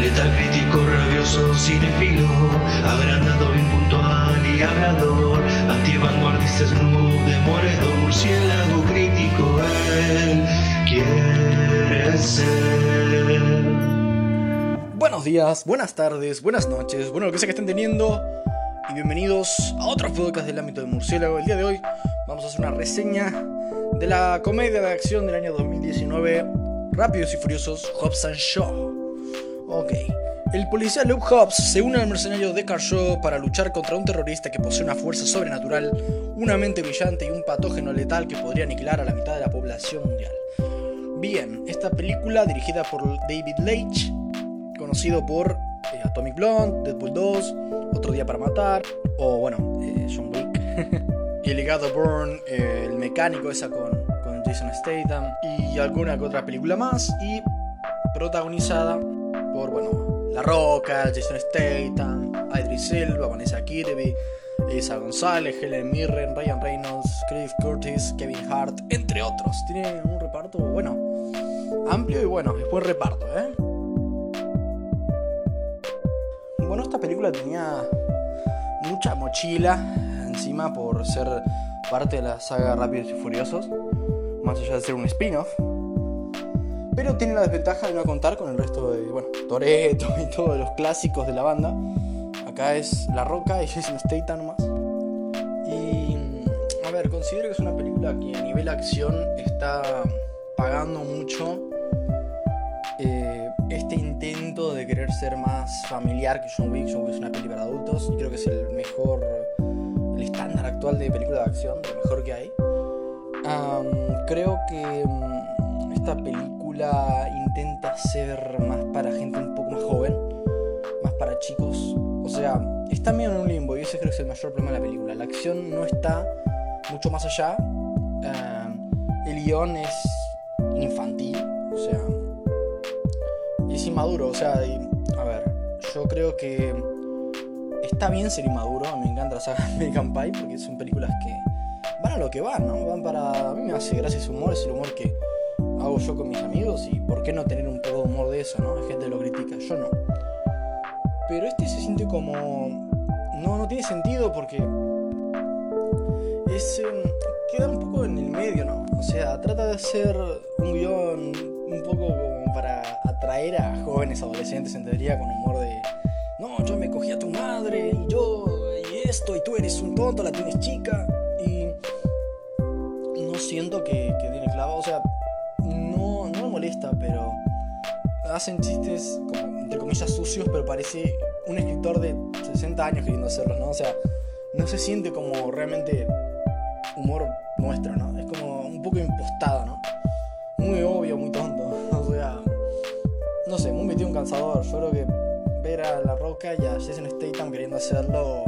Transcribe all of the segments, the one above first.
Crítico, rabioso, impuntual y hablador, murciélago crítico, él quiere ser. Buenos días, buenas tardes, buenas noches, bueno, lo que sea que estén teniendo. Y bienvenidos a otro podcast del ámbito de murciélago. El día de hoy vamos a hacer una reseña de la comedia de acción del año 2019, Rápidos y Furiosos, Hobbs and Shaw. Ok. El policía Luke Hobbs se une al mercenario Deckard Shaw para luchar contra un terrorista que posee una fuerza sobrenatural, una mente brillante y un patógeno letal que podría aniquilar a la mitad de la población mundial. Bien, esta película dirigida por David Leitch, conocido por eh, Atomic Blonde, Deadpool 2, Otro Día para Matar, o bueno, eh, John Wick, y legado Bourne, eh, el mecánico esa con, con Jason Statham, y alguna que otra película más, y protagonizada bueno, La Roca, Jason Statham, Idris Elba, Vanessa Kirby, Isa González, Helen Mirren, Ryan Reynolds, Cliff Curtis, Kevin Hart, entre otros. Tiene un reparto, bueno, amplio y bueno, es buen reparto, ¿eh? Bueno, esta película tenía mucha mochila encima por ser parte de la saga Rápidos y Furiosos, más allá de ser un spin-off. Pero tiene la desventaja de no contar con el resto de, bueno, Toreto y todos los clásicos de la banda. Acá es La Roca y Jason Statham nomás. Y, a ver, considero que es una película que a nivel acción está pagando mucho eh, este intento de querer ser más familiar que John Wick. John Wick es una película para adultos y creo que es el mejor, el estándar actual de película de acción, lo mejor que hay. Creo que mm, esta película intenta ser más para gente un poco más joven, más para chicos. O sea, está medio en un limbo y ese creo que es el mayor problema de la película. La acción no está mucho más allá. Am, el guion es infantil, o sea, es inmaduro. O sea, a ver, yo creo que está bien ser inmaduro. Me encanta la saga American Pie porque son películas que van a lo que van, ¿no? Van para. A mí me hace gracia ese humor, es el humor que hago yo con mis amigos y por qué no tener un poco de humor de eso, ¿no? Hay gente lo critica, yo no. Pero este se siente como. No, no tiene sentido porque. Es. em, queda un poco en el medio, ¿no? O sea, trata de hacer un guion un poco como para atraer a jóvenes adolescentes, entendería, con humor de. No, yo me cogí a tu madre y yo. y esto, y tú eres un tonto, la tienes chica. Y. No siento que, que tiene clavo, o sea, molesta, pero hacen chistes como entre comillas sucios, pero parece un escritor de 60 años queriendo hacerlos, ¿no? O sea, no se siente como realmente humor nuestro, ¿no? Es como un poco impostado, ¿no? Muy obvio, muy tonto. O sea, no sé, muy metido un cansador. Yo creo que ver a La Roca y a Jason Statham queriendo hacerlo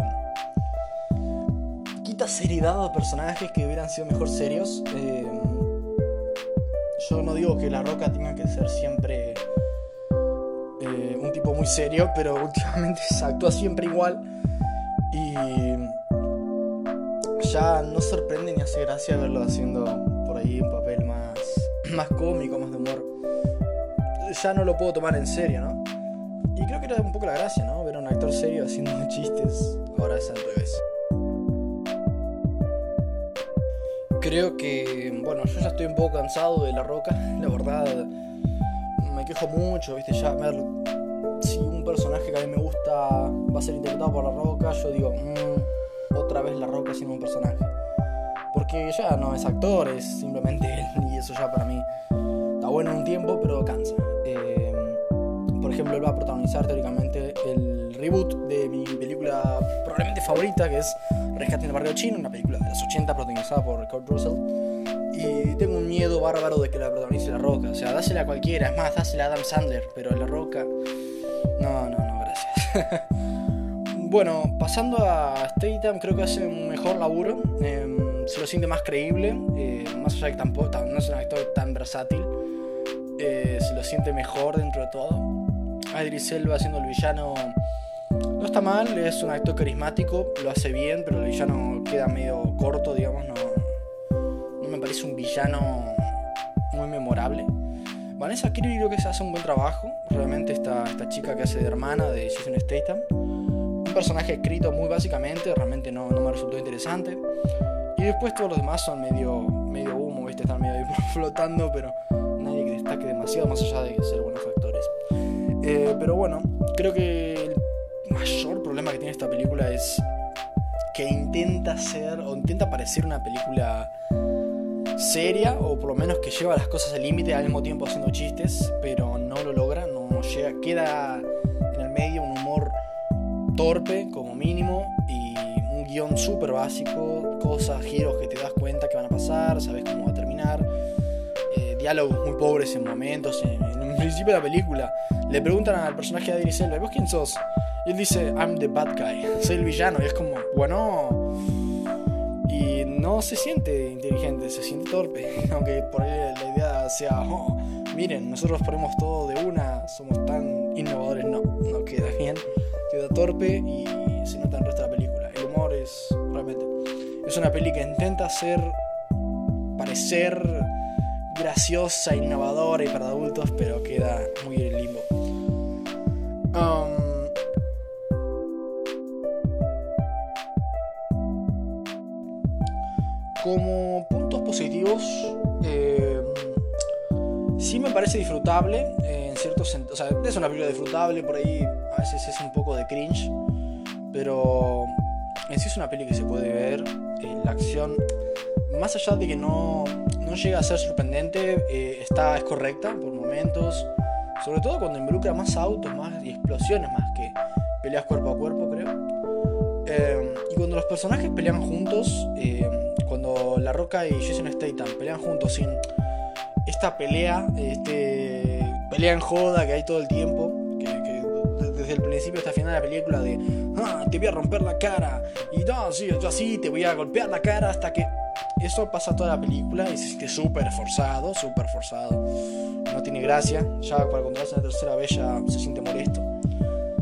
quita seriedad a personajes que hubieran sido mejor serios. Eh, yo no digo que La Roca tenga que ser siempre eh, un tipo muy serio, pero últimamente se actúa siempre igual. Y ya no sorprende ni hace gracia verlo haciendo por ahí un papel más, más cómico, más de humor. Ya no lo puedo tomar en serio, ¿no? Y creo que era un poco la gracia, ¿no? Ver a un actor serio haciendo chistes. Ahora es al revés. Creo que, bueno, yo ya estoy un poco cansado de La Roca. La verdad, me quejo mucho, ¿viste? Ya, ver, si un personaje que a mí me gusta va a ser interpretado por La Roca, yo digo, "Mm, otra vez La Roca siendo un personaje. Porque ya no es actor, es simplemente él. Y eso ya para mí está bueno en un tiempo, pero cansa. Eh, por ejemplo, él va a protagonizar teóricamente reboot de mi película probablemente favorita, que es Rescate en el Barrio Chino, una película de los 80 protagonizada por Kurt Russell. Y tengo un miedo bárbaro de que la protagonice La Roca. O sea, dásela a cualquiera, es más, dásela a Adam Sandler, pero a La Roca. No, no, no, gracias. bueno, pasando a Statham, creo que hace un mejor laburo. eh, se lo siente más creíble, eh, más allá de que tampoco no es un actor tan versátil. eh, se lo siente mejor dentro de todo. Idris Elba haciendo el villano no está mal, es un actor carismático, lo hace bien, pero el villano queda medio corto, digamos, no, no me parece un villano muy memorable. Vanessa Kirby creo que se hace un buen trabajo. Realmente esta, esta chica que hace de hermana de Jason Statham. Un personaje escrito muy básicamente, realmente no, no me resultó interesante. Y después todos los demás son medio, medio humo, ¿viste? están medio flotando, pero nadie que destaque demasiado más allá de ser buenos actores. Eh, pero bueno, creo que mayor problema que tiene esta película es que intenta ser o intenta parecer una película seria o por lo menos que lleva las cosas al límite al mismo tiempo haciendo chistes, pero no lo logra, no llega, queda en el medio un humor torpe como mínimo y un guion súper básico, cosas, giros que te das cuenta que van a pasar, sabes cómo va a terminar, eh, diálogos muy pobres en momentos, en, el principio de la película le preguntan al personaje de Idris Elba, ¿vos quién sos? Y él dice, I'm the bad guy, soy el villano, y es como, bueno y no se siente inteligente, se siente torpe. Aunque por ahí la idea sea, oh, miren, nosotros ponemos todo de una, somos tan innovadores. No, no queda bien, queda torpe y se nota en el resto de la película. El humor es realmente. Es una peli que intenta ser. parecer graciosa, innovadora y para adultos, pero queda muy en limbo. Um, parece disfrutable, eh, en cierto sentido. O sea, es una película disfrutable, por ahí a veces es un poco de cringe, pero en sí es una peli que se puede ver. Eh, la acción, más allá de que no, no llega a ser sorprendente, está, es correcta por momentos. Sobre todo cuando involucra más autos, más explosiones, más que peleas cuerpo a cuerpo, creo. y cuando los personajes pelean juntos, cuando La Roca y Jason Statham pelean juntos sin esta pelea, este, pelea en joda que hay todo el tiempo, que, desde el principio hasta el final de la película de, ah, te voy a romper la cara, y no, sí, yo así, te voy a golpear la cara hasta que... Eso pasa toda la película y se siente súper forzado, súper forzado. No tiene gracia. Ya cuando vas a la tercera vez ya se siente molesto.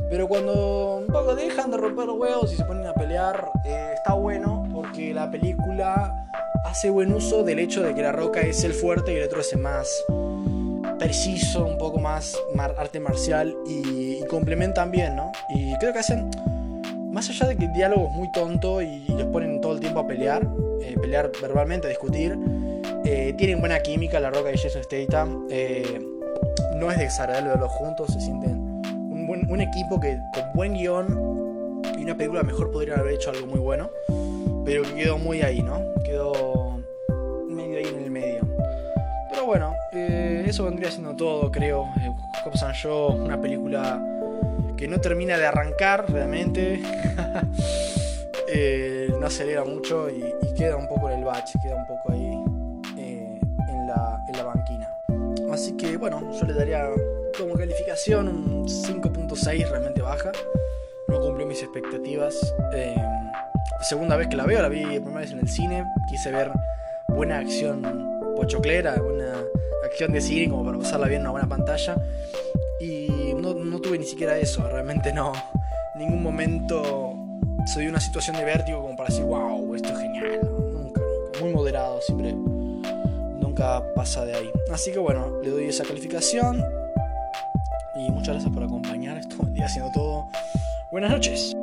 Pero cuando un poco dejan de romper los huevos y se ponen a pelear, eh, está bueno porque la película hace buen uso del hecho de que la roca es el fuerte y el otro es el más preciso, un poco más arte marcial y, complementan bien, ¿no? Y creo que hacen, más allá de que el diálogo es muy tonto y, les ponen todo el tiempo a pelear, eh, pelear verbalmente, a discutir, eh, tienen buena química la roca y Jason Statham. no es desagradable verlos juntos, se sienten un, equipo que con buen guion y una película mejor podría haber hecho algo muy bueno, pero que quedó muy ahí, ¿no? Bueno, eh, eso vendría siendo todo, creo. Eh, Hobbs and una película que no termina de arrancar realmente. eh, no acelera mucho y, queda un poco en el bache, queda un poco ahí eh, en, la, en la banquina. Así que bueno, yo le daría como calificación un 5.6 realmente baja. No cumplió mis expectativas. Eh, segunda vez que la veo, la vi primera vez en el cine. Quise ver buena acción pochoclera, buena acción de cine como para pasarla bien en una buena pantalla. Y no, tuve ni siquiera eso, realmente no. ningún momento se dio una situación de vértigo como para decir, wow, esto es genial. nunca, nunca. Muy moderado, siempre. Nunca pasa de ahí. Así que bueno, le doy esa calificación. Y muchas gracias por acompañar. Estuve haciendo todo. Buenas noches.